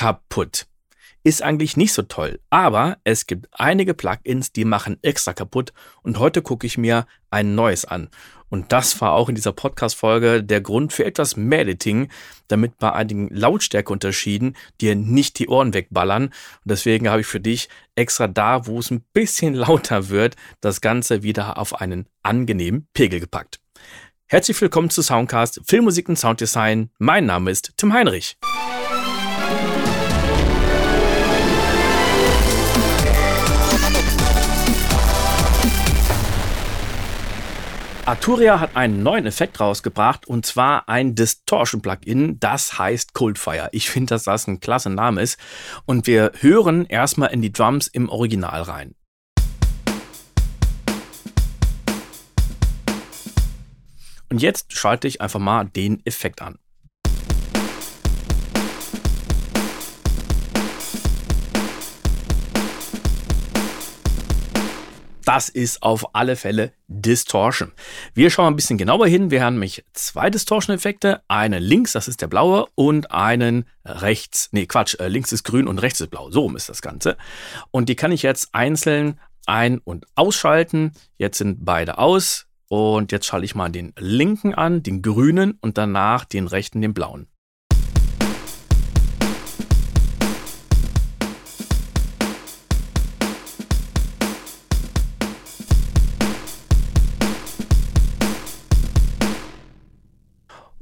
kaputt. Ist eigentlich nicht so toll, aber es gibt einige Plugins, die machen extra kaputt und heute gucke ich mir ein neues an. Und das war auch in dieser Podcast-Folge der Grund für etwas mehr Editing, damit bei einigen Lautstärkeunterschieden dir nicht die Ohren wegballern. Und deswegen habe ich für dich extra da, wo es ein bisschen lauter wird, das Ganze wieder auf einen angenehmen Pegel gepackt. Herzlich willkommen zu Soundcast Filmmusik und Sounddesign. Mein Name ist Tim Heinrich. Arturia hat einen neuen Effekt rausgebracht und zwar ein Distortion-Plugin, das heißt Coldfire. Ich finde, dass das ein klasse Name ist und wir hören erstmal in die Drums im Original rein. Und jetzt schalte ich einfach mal den Effekt an. Das ist auf alle Fälle Distortion. Wir schauen ein bisschen genauer hin. Wir haben nämlich zwei Distortion-Effekte. Einen links, das ist der blaue, und einen rechts. Nee, Quatsch, äh, links ist grün und rechts ist blau. So ist das Ganze. Und die kann ich jetzt einzeln ein- und ausschalten. Jetzt sind beide aus. Und jetzt schalte ich mal den linken an, den grünen und danach den rechten, den blauen.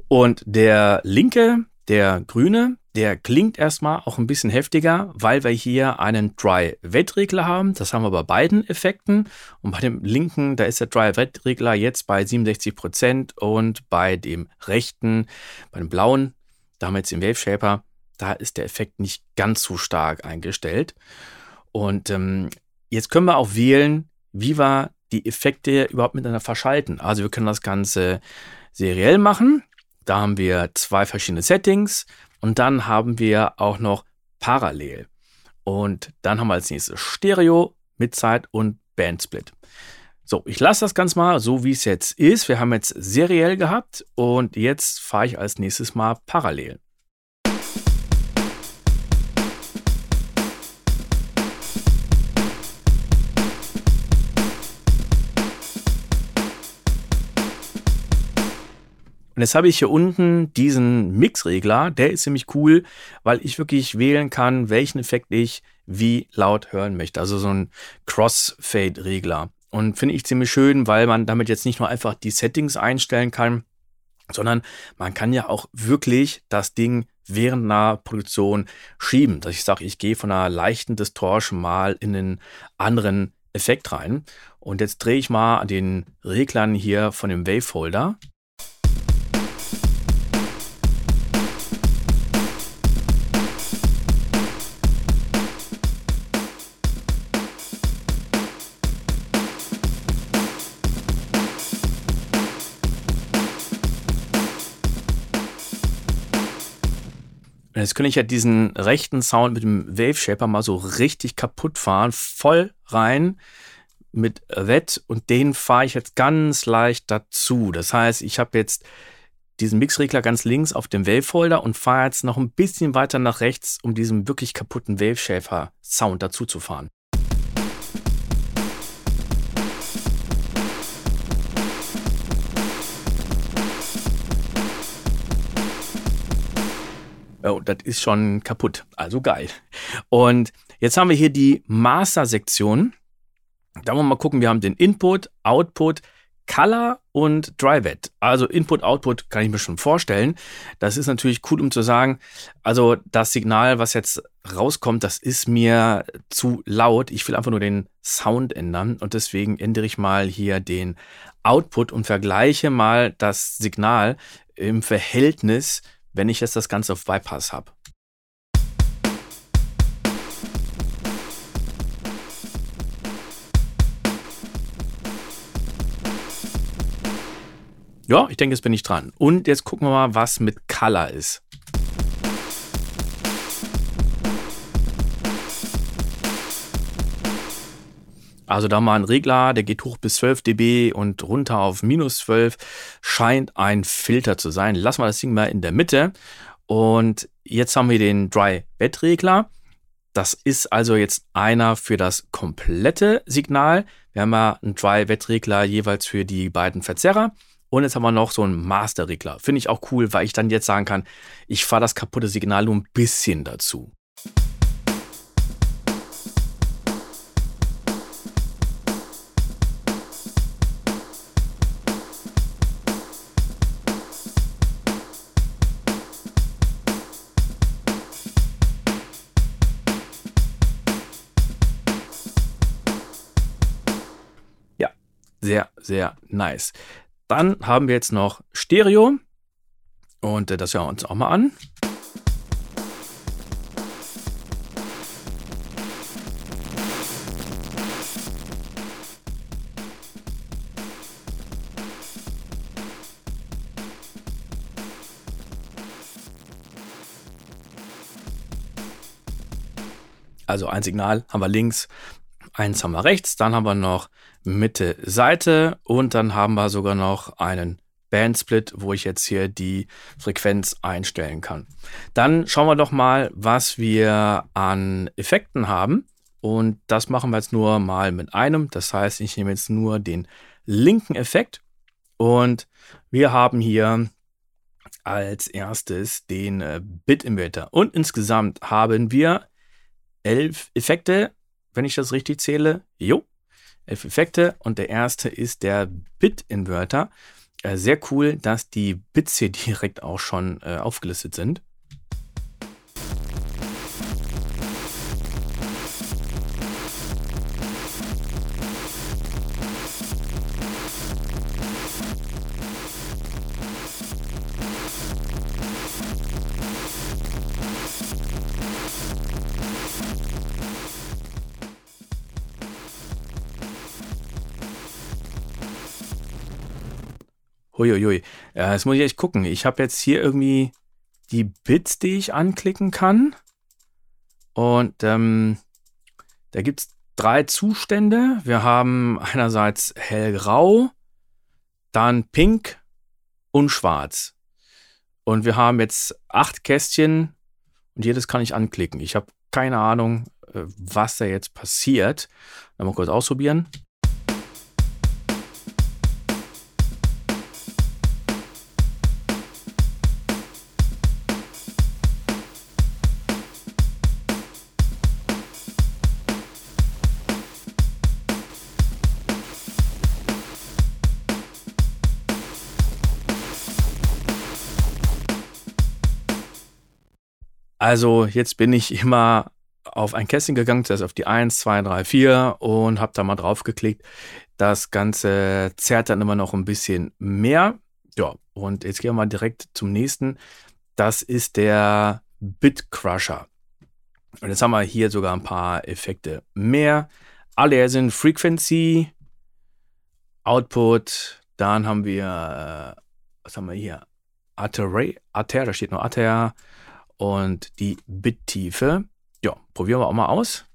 Und der linke, der grüne, der klingt erstmal auch ein bisschen heftiger, weil wir hier einen Dry-Wet-Regler haben. Das haben wir bei beiden Effekten. Und bei dem linken, da ist der Dry-Wet-Regler jetzt bei 67% und bei dem rechten, bei dem blauen, da haben wir jetzt den Wave Shaper, da ist der Effekt nicht ganz so stark eingestellt. Und ähm, jetzt können wir auch wählen, wie wir die Effekte überhaupt miteinander verschalten. Also wir können das Ganze seriell machen. Da haben wir zwei verschiedene Settings und dann haben wir auch noch parallel. Und dann haben wir als nächstes Stereo, Midzeit und Bandsplit. So, ich lasse das Ganze mal so, wie es jetzt ist. Wir haben jetzt seriell gehabt und jetzt fahre ich als nächstes mal parallel. Und jetzt habe ich hier unten diesen Mixregler, der ist ziemlich cool, weil ich wirklich wählen kann, welchen Effekt ich wie laut hören möchte. Also so ein Crossfade-Regler. Und finde ich ziemlich schön, weil man damit jetzt nicht nur einfach die Settings einstellen kann, sondern man kann ja auch wirklich das Ding während einer Produktion schieben. Dass ich sage, ich gehe von einer leichten Distortion mal in einen anderen Effekt rein. Und jetzt drehe ich mal den Reglern hier von dem Wavefolder. Jetzt könnte ich ja diesen rechten Sound mit dem Wave Shaper mal so richtig kaputt fahren, voll rein mit Wett und den fahre ich jetzt ganz leicht dazu. Das heißt, ich habe jetzt diesen Mixregler ganz links auf dem Wave-Folder und fahre jetzt noch ein bisschen weiter nach rechts, um diesen wirklich kaputten Wave Shaper Sound dazu zu fahren. Oh, das ist schon kaputt. Also geil. Und jetzt haben wir hier die Master-Sektion. Da wollen wir mal gucken. Wir haben den Input, Output, Color und Dry-Wet. Also Input, Output kann ich mir schon vorstellen. Das ist natürlich cool, um zu sagen, also das Signal, was jetzt rauskommt, das ist mir zu laut. Ich will einfach nur den Sound ändern und deswegen ändere ich mal hier den Output und vergleiche mal das Signal im Verhältnis wenn ich jetzt das Ganze auf Bypass habe. Ja, ich denke, jetzt bin ich dran. Und jetzt gucken wir mal, was mit Color ist. Also da mal ein Regler, der geht hoch bis 12 dB und runter auf minus 12, scheint ein Filter zu sein. Lassen wir das Ding mal in der Mitte. Und jetzt haben wir den Dry Bed Regler. Das ist also jetzt einer für das komplette Signal. Wir haben ja einen Dry Wet Regler jeweils für die beiden Verzerrer. Und jetzt haben wir noch so einen Master Regler. Finde ich auch cool, weil ich dann jetzt sagen kann, ich fahre das kaputte Signal nur ein bisschen dazu. Sehr, sehr nice. Dann haben wir jetzt noch Stereo. Und äh, das hören wir uns auch mal an. Also ein Signal haben wir links, eins haben wir rechts, dann haben wir noch Mitte Seite und dann haben wir sogar noch einen Bandsplit, wo ich jetzt hier die Frequenz einstellen kann. Dann schauen wir doch mal, was wir an Effekten haben. Und das machen wir jetzt nur mal mit einem. Das heißt, ich nehme jetzt nur den linken Effekt. Und wir haben hier als erstes den äh, Bit-Inverter. Und insgesamt haben wir elf Effekte, wenn ich das richtig zähle. Jo, elf Effekte und der erste ist der Bit-Inverter. Äh, sehr cool, dass die Bits hier direkt auch schon äh, aufgelistet sind. Uiuiui. Ja, das muss ich echt gucken. Ich habe jetzt hier irgendwie die Bits, die ich anklicken kann. Und ähm, da gibt es drei Zustände. Wir haben einerseits hellgrau, dann pink und schwarz. Und wir haben jetzt acht Kästchen und jedes kann ich anklicken. Ich habe keine Ahnung, äh, was da jetzt passiert. Mal kurz ausprobieren. Also jetzt bin ich immer auf ein Kästchen gegangen, zuerst auf die 1, 2, 3, 4 und habe da mal drauf geklickt. Das Ganze zerrt dann immer noch ein bisschen mehr. Ja, und jetzt gehen wir mal direkt zum nächsten. Das ist der Bit Crusher. Und jetzt haben wir hier sogar ein paar Effekte mehr. Alle sind Frequency, Output, dann haben wir, äh, was haben wir hier? Artery, Arter, da steht noch Arter, und die Bittiefe. Ja, probieren wir auch mal aus.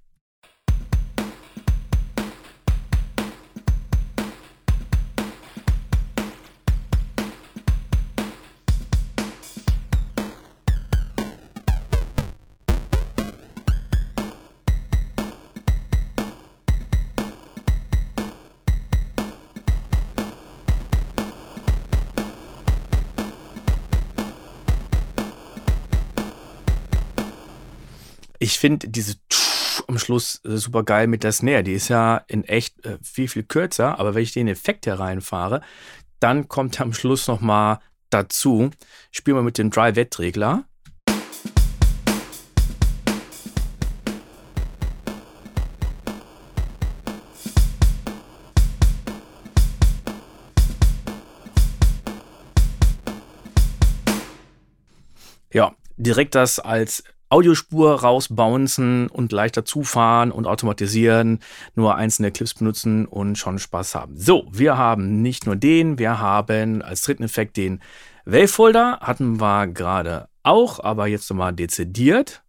Ich finde diese am Schluss äh, super geil mit der Snare. Die ist ja in echt äh, viel, viel kürzer, aber wenn ich den Effekt hier reinfahre, dann kommt am Schluss nochmal dazu. Spielen wir mit dem Dry-Wet-Regler. Ja, direkt das als Audiospur rausbouncen und leichter zufahren und automatisieren, nur einzelne Clips benutzen und schon Spaß haben. So, wir haben nicht nur den, wir haben als dritten Effekt den Wavefolder, hatten wir gerade auch, aber jetzt nochmal dezidiert.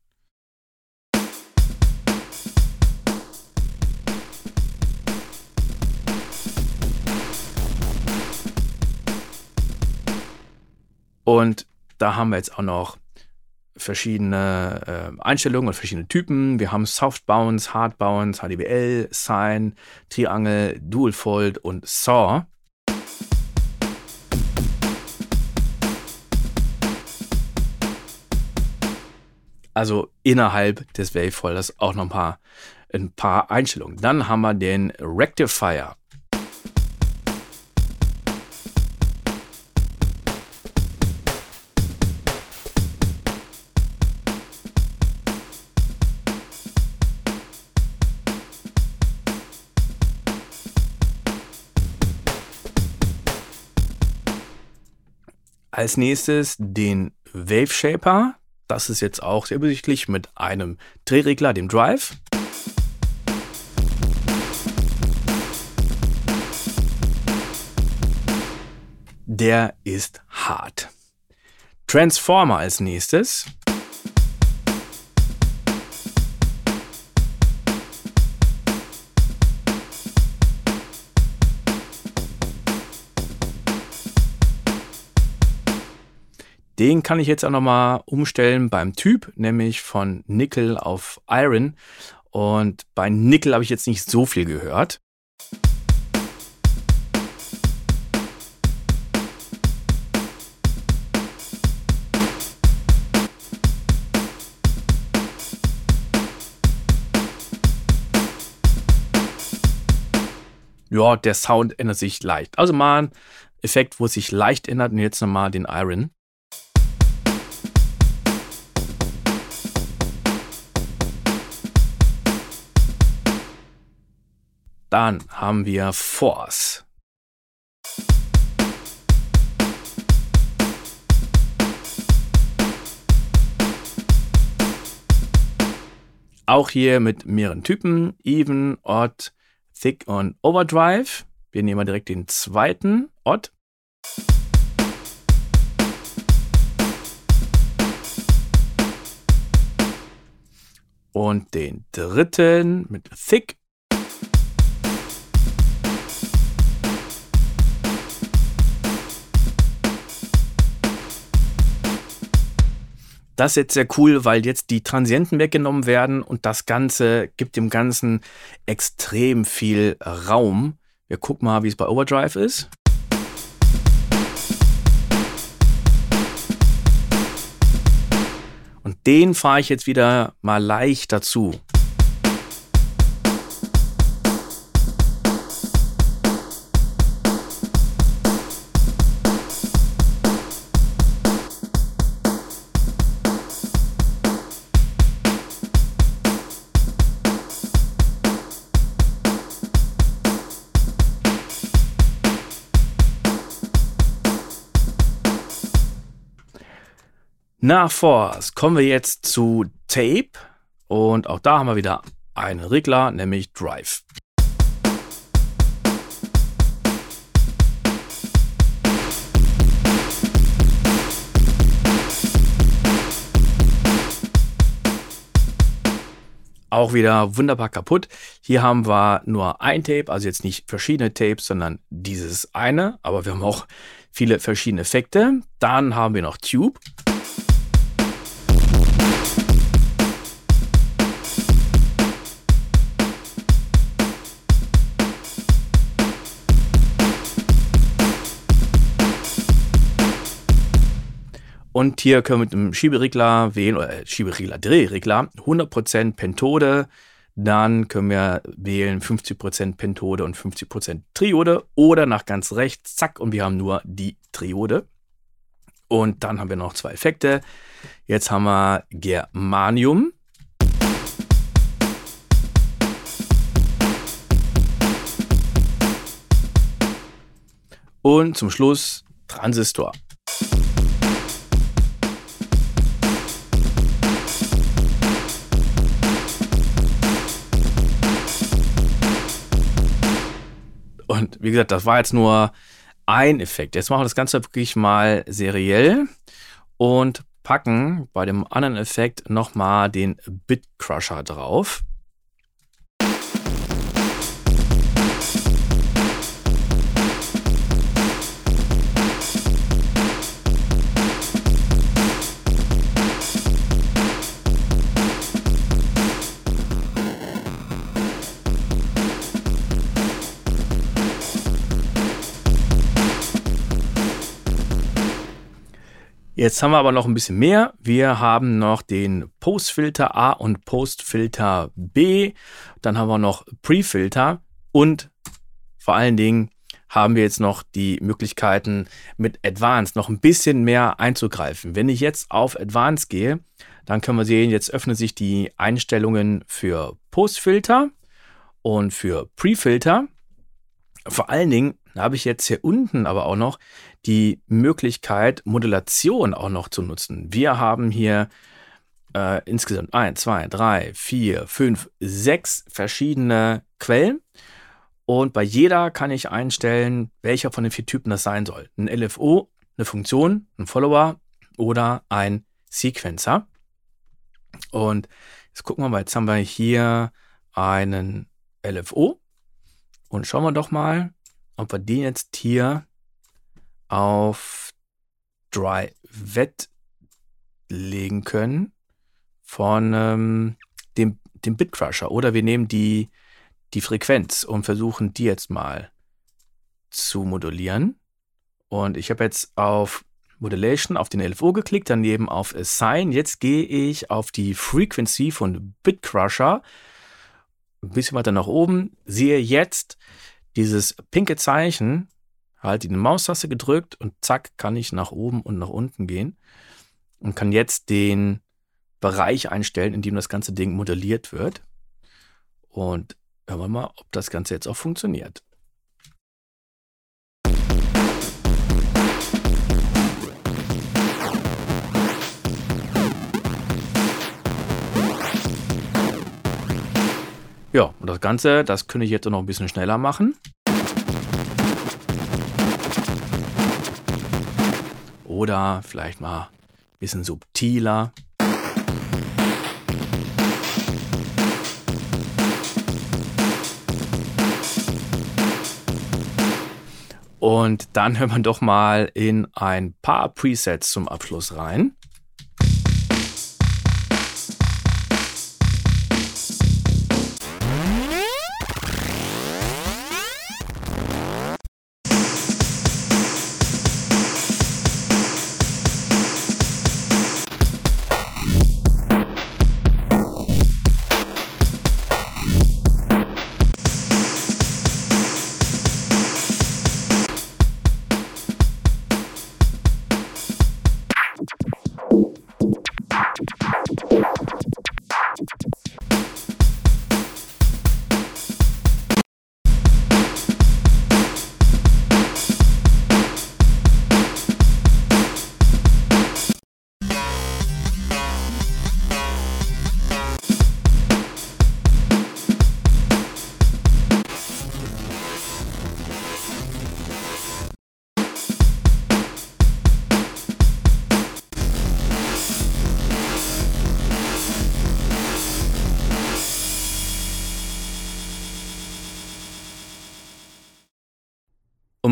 Und da haben wir jetzt auch noch verschiedene äh, Einstellungen und verschiedene Typen. Wir haben Soft Bounce, Hard Bounce, HDBL, Sine, Triangle, Dual Fold und Saw. Also innerhalb des Wavefolders auch noch ein paar, ein paar Einstellungen. Dann haben wir den Rectifier. Als nächstes den Wave Shaper. Das ist jetzt auch sehr übersichtlich mit einem Drehregler, dem Drive. Der ist hart. Transformer als nächstes. Den kann ich jetzt auch nochmal umstellen beim Typ, nämlich von Nickel auf Iron. Und bei Nickel habe ich jetzt nicht so viel gehört. Ja, der Sound ändert sich leicht. Also mal ein Effekt, wo es sich leicht ändert. Und jetzt nochmal den Iron. Dann haben wir Force. Auch hier mit mehreren Typen, Even, Odd, Thick und Overdrive. Wir nehmen mal direkt den zweiten, Odd. Und den dritten mit Thick Das ist jetzt sehr cool, weil jetzt die Transienten weggenommen werden und das Ganze gibt dem Ganzen extrem viel Raum. Wir gucken mal, wie es bei Overdrive ist. Und den fahre ich jetzt wieder mal leicht dazu. Nach Force kommen wir jetzt zu Tape und auch da haben wir wieder einen Regler, nämlich Drive. auch wieder wunderbar kaputt. Hier haben wir nur ein Tape, also jetzt nicht verschiedene Tapes, sondern dieses eine, aber wir haben auch viele verschiedene Effekte. Dann haben wir noch Tube. Und hier können wir mit dem Schieberegler wählen, oder äh, Schieberegler, Drehregler, 100% Pentode. Dann können wir wählen 50% Pentode und 50% Triode oder nach ganz rechts, zack, und wir haben nur die Triode. Und dann haben wir noch zwei Effekte. Jetzt haben wir Germanium. Und zum Schluss Transistor. Und wie gesagt, das war jetzt nur ein Effekt. Jetzt machen wir das Ganze wirklich mal seriell und packen bei dem anderen Effekt nochmal den Bit Crusher drauf. Jetzt haben wir aber noch ein bisschen mehr. Wir haben noch den Postfilter A und Postfilter B. Dann haben wir noch Prefilter und vor allen Dingen haben wir jetzt noch die Möglichkeiten mit Advanced noch ein bisschen mehr einzugreifen. Wenn ich jetzt auf Advanced gehe, dann können wir sehen, jetzt öffnen sich die Einstellungen für Postfilter und für Prefilter. Vor allen Dingen habe ich jetzt hier unten aber auch noch die Möglichkeit, Modulation auch noch zu nutzen. Wir haben hier äh, insgesamt 1, 2, 3, 4, 5, 6 verschiedene Quellen. Und bei jeder kann ich einstellen, welcher von den vier Typen das sein soll. Ein LFO, eine Funktion, ein Follower oder ein Sequencer. Und jetzt gucken wir mal, jetzt haben wir hier einen LFO. Und schauen wir doch mal, ob wir den jetzt hier auf Dry Wet legen können von ähm, dem, dem Bitcrusher. Oder wir nehmen die, die Frequenz und versuchen die jetzt mal zu modulieren. Und ich habe jetzt auf Modulation auf den LFO geklickt, daneben auf Assign. Jetzt gehe ich auf die Frequency von Bitcrusher. Ein bisschen weiter nach oben. Sehe jetzt dieses pinke Zeichen halte die Maustaste gedrückt und zack, kann ich nach oben und nach unten gehen und kann jetzt den Bereich einstellen, in dem das ganze Ding modelliert wird. Und hören wir mal, ob das Ganze jetzt auch funktioniert. Ja, und das Ganze, das könnte ich jetzt noch ein bisschen schneller machen. Oder vielleicht mal ein bisschen subtiler. Und dann hören wir doch mal in ein paar Presets zum Abschluss rein.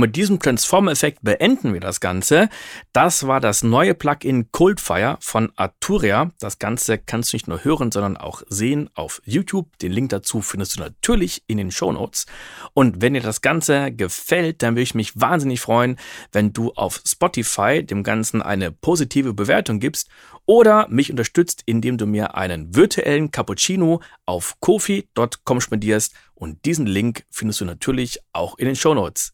Mit diesem Transform-Effekt beenden wir das Ganze. Das war das neue Plugin Coldfire von Arturia. Das Ganze kannst du nicht nur hören, sondern auch sehen auf YouTube. Den Link dazu findest du natürlich in den Show Notes. Und wenn dir das Ganze gefällt, dann würde ich mich wahnsinnig freuen, wenn du auf Spotify dem Ganzen eine positive Bewertung gibst oder mich unterstützt, indem du mir einen virtuellen Cappuccino auf kofi.com spendierst. Und diesen Link findest du natürlich auch in den Show Notes.